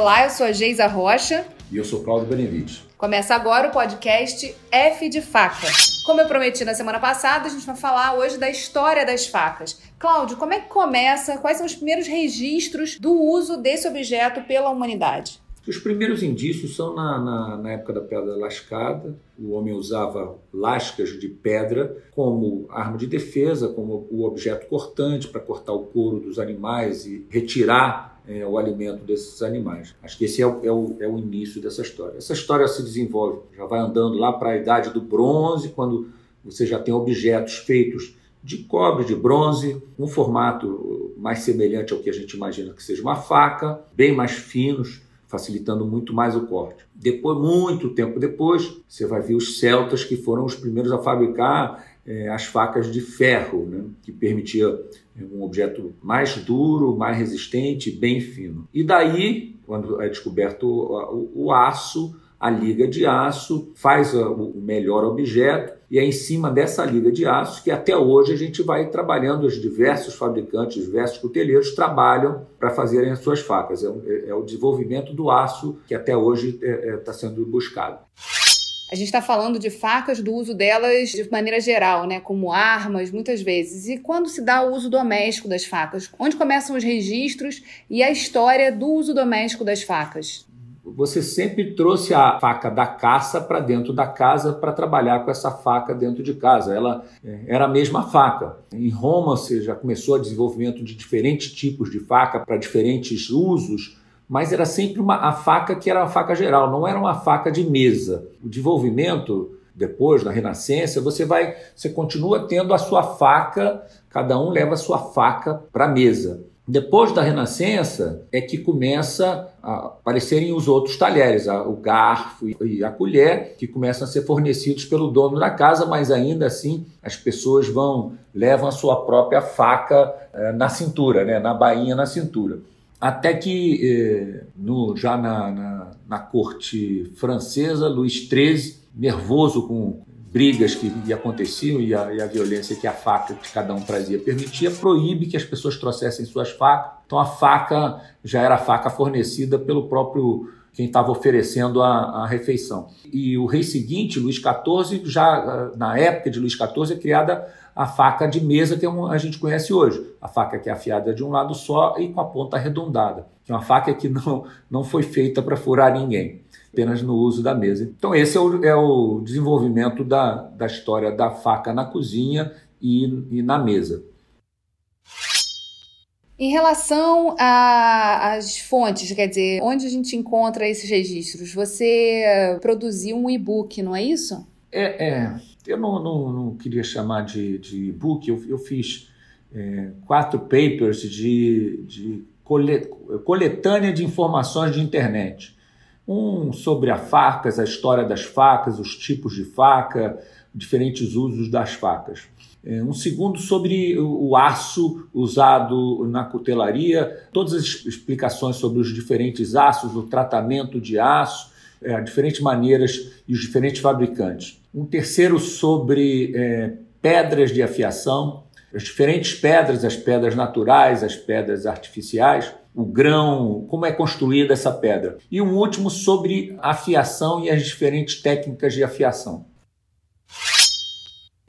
Olá, eu sou a Geisa Rocha. E eu sou Cláudio Benevides. Começa agora o podcast F de Faca. Como eu prometi na semana passada, a gente vai falar hoje da história das facas. Cláudio, como é que começa? Quais são os primeiros registros do uso desse objeto pela humanidade? Os primeiros indícios são na, na, na, época da pedra lascada. O homem usava lascas de pedra como arma de defesa, como o objeto cortante para cortar o couro dos animais e retirar é, o alimento desses animais. Acho que esse é o, é, o, é o início dessa história. Essa história se desenvolve, já vai andando lá para a idade do bronze, quando você já tem objetos feitos de cobre, de bronze, um formato mais semelhante ao que a gente imagina que seja uma faca, bem mais finos, facilitando muito mais o corte. Depois, muito tempo depois, você vai ver os celtas que foram os primeiros a fabricar é, as facas de ferro, né, que permitia é, um objeto mais duro, mais resistente, bem fino. E daí, quando é descoberto o, o, o aço, a liga de aço faz o melhor objeto e é em cima dessa liga de aço que até hoje a gente vai trabalhando, os diversos fabricantes, diversos cuteleiros trabalham para fazerem as suas facas. É, é, o desenvolvimento do aço que até hoje está é, é, tá sendo buscado. A gente está falando de facas, do uso delas de maneira geral, né, como armas, muitas vezes. E quando se dá o uso doméstico das facas? Onde começam os registros e a história do uso doméstico das facas? você sempre trouxe a faca da caça para dentro da casa para trabalhar com essa faca dentro de casa. Ela é, era a mesma faca. Em Roma, você já começou o desenvolvimento de diferentes tipos de faca para diferentes usos, mas era sempre uma, a faca que era uma faca geral, não era uma faca de mesa. O desenvolvimento depois da Renascença, você vai, você continua tendo a sua faca, cada um leva a sua faca para a mesa. Depois da Renascença é que começa a aparecerem os outros talheres, o garfo e a colher, que começam a ser fornecidos pelo dono da casa, mas ainda assim as pessoas vão levam a sua própria faca eh, na cintura, né, na bainha na cintura. Até que eh, no, já na, na, na corte francesa, Luís XIII, nervoso com brigas que aconteciam e a, e a, violência que a faca que cada um trazia permitia, proíbe que as pessoas trouxessem suas facas. Então a faca já era a faca fornecida pelo próprio quem estava oferecendo a, a, refeição. E o rei seguinte, Luís XIV, já na época de Luís XIV, é criada a faca de mesa que é a gente conhece hoje. A faca que é afiada de um lado só e com a ponta arredondada, que é uma faca que não, não foi feita para furar ninguém apenas no uso da mesa. Então, esse é o, é o desenvolvimento da, da história da faca na cozinha e, e na mesa. Em relação às fontes, quer dizer, onde a gente encontra esses registros? Você eh, produziu um e-book, não é isso? É, é. eu não, não, não, queria chamar de, de e-book, eu, eu fiz é, quatro papers de, de coletânea de informações de internet. Um sobre as facas, a história das facas, os tipos de faca, diferentes usos das facas. É, um segundo sobre o aço usado na cutelaria, todas as explicações sobre os diferentes aços, o tratamento de aço, é, diferentes maneiras e os diferentes fabricantes. Um terceiro sobre é, pedras de afiação, as diferentes pedras, as pedras naturais, as pedras artificiais, o grão, como é construída essa pedra. E um último sobre afiação e as diferentes técnicas de afiação.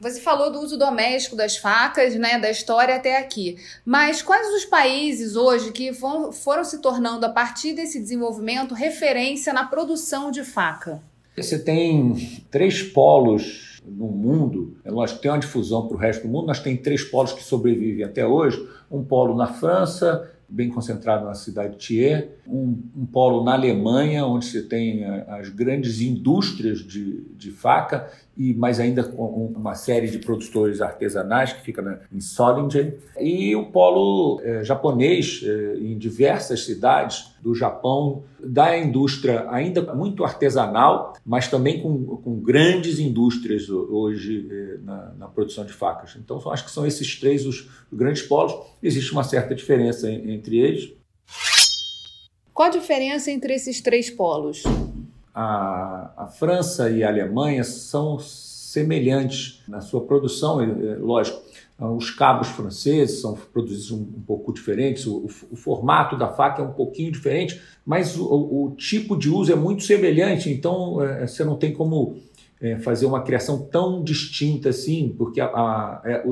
Você falou do uso doméstico das facas, né, da história até aqui. Mas quais os países hoje que vão, foram se tornando, a partir desse desenvolvimento, referência na produção de faca? Você tem três polos no mundo, é lógico que tem uma difusão para o resto do mundo, nós tem três polos que sobrevivem até hoje. Um polo na França, bem concentrado na cidade de Thiers, um, um, polo na Alemanha, onde você tem eh, as grandes indústrias de, de faca, e mais ainda com uma série de produtores artesanais que fica na, em Solingen, e o polo é, japonês é, em diversas cidades do Japão, da indústria ainda muito artesanal, mas também com, com grandes indústrias hoje é, na, na, produção de facas. Então, acho que são esses três os, grandes polos. Existe uma certa diferença entre eles. Qual a diferença entre esses três polos? A, a França e a Alemanha são semelhantes na sua produção, é, lógico. os cabos franceses são produzidos um, um pouco diferentes, o, o, formato da faca é um pouquinho diferente, mas o, o tipo de uso é muito semelhante, então é, você não tem como é, fazer uma criação tão distinta assim, porque a, a, é,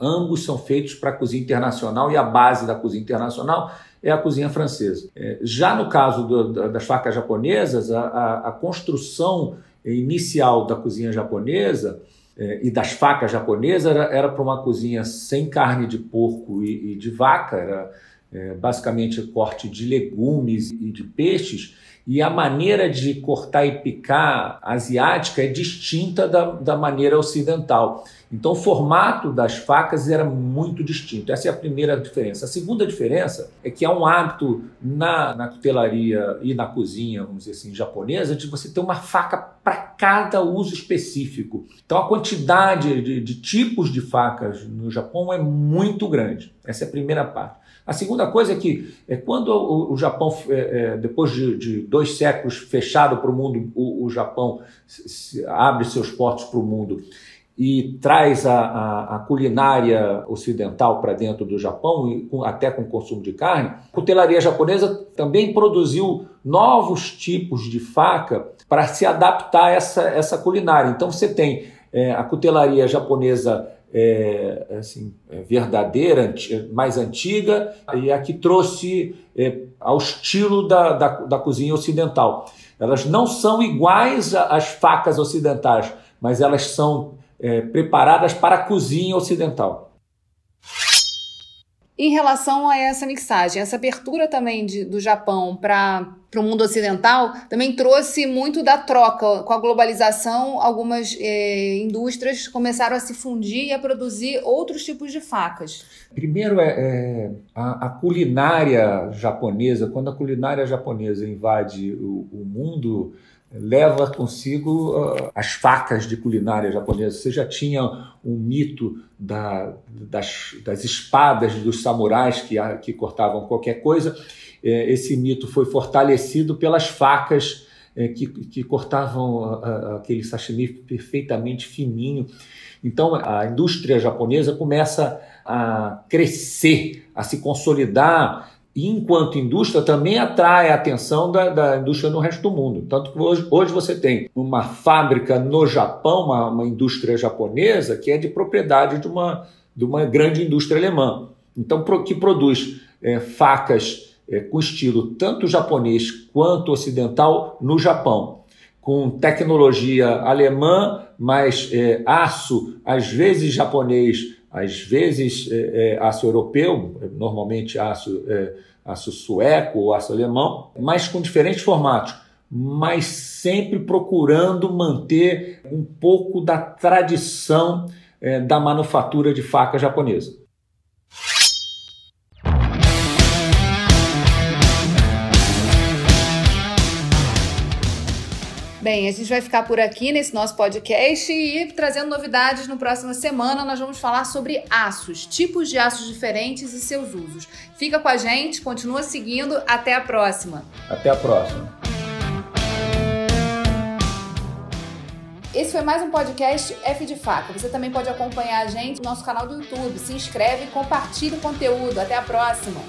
ambos são feitos para a cozinha internacional e a base da cozinha internacional é a cozinha francesa. É, já no caso do, das facas japonesas, a, a construção inicial da cozinha japonesa é, e das facas japonesas era, para uma cozinha sem carne de porco e, e de vaca, era é, basicamente corte de legumes e de peixes, e a maneira de cortar e picar asiática é distinta da, da maneira ocidental. Então, o formato das facas era muito distinto. Essa é a primeira diferença. A segunda diferença é que há um hábito na, na cutelaria e na cozinha, vamos dizer assim, japonesa, de você ter uma faca para cada uso específico. Então, a quantidade de, de tipos de facas no Japão é muito grande. Essa é a primeira parte. A segunda coisa é que é, quando o, o Japão, é, é, depois de, de, dois séculos fechado para o mundo, o, Japão se, se abre seus portos para o mundo e traz a, a, a culinária ocidental para dentro do Japão, e com, até com consumo de carne, a cutelaria japonesa também produziu novos tipos de faca para se adaptar a essa, essa culinária. Então você tem é, a cutelaria japonesa é, assim, é verdadeira, mais antiga, e a que trouxe é, ao estilo da, da, da, cozinha ocidental. Elas não são iguais às facas ocidentais, mas elas são é, preparadas para a cozinha ocidental. Em relação a essa mixagem, essa abertura também de, do Japão para o mundo ocidental também trouxe muito da troca. Com a globalização, algumas eh, indústrias começaram a se fundir e a produzir outros tipos de facas. Primeiro é, é a, a, culinária japonesa. Quando a culinária japonesa invade o, o mundo, leva consigo uh, as facas de culinária japonesa. Você já tinha um mito da, das, das, espadas dos samurais que, que cortavam qualquer coisa. É, esse mito foi fortalecido pelas facas é, que, que, cortavam uh, aquele sashimi perfeitamente fininho. Então a indústria japonesa começa a crescer, a se consolidar e, enquanto indústria, também atrai a atenção da, da, indústria no resto do mundo. Tanto que hoje, hoje você tem uma fábrica no Japão, uma, uma, indústria japonesa, que é de propriedade de uma, de uma grande indústria alemã. Então, pro, que produz é, facas é, com estilo tanto japonês quanto ocidental no Japão. Com tecnologia alemã, mas é, aço, às vezes japonês, às vezes é, é, aço europeu, normalmente aço é, aço sueco ou aço alemão, mas com diferentes formatos, mas sempre procurando manter um pouco da tradição é, da manufatura de faca japonesa. Bem, a gente vai ficar por aqui nesse nosso podcast e trazendo novidades no próxima semana. Nós vamos falar sobre aços, tipos de aços diferentes e seus usos. Fica com a gente, continua seguindo. Até a próxima. Até a próxima. Esse foi mais um podcast F de Faca. Você também pode acompanhar a gente no nosso canal do YouTube. Se inscreve e compartilha o conteúdo. Até a próxima.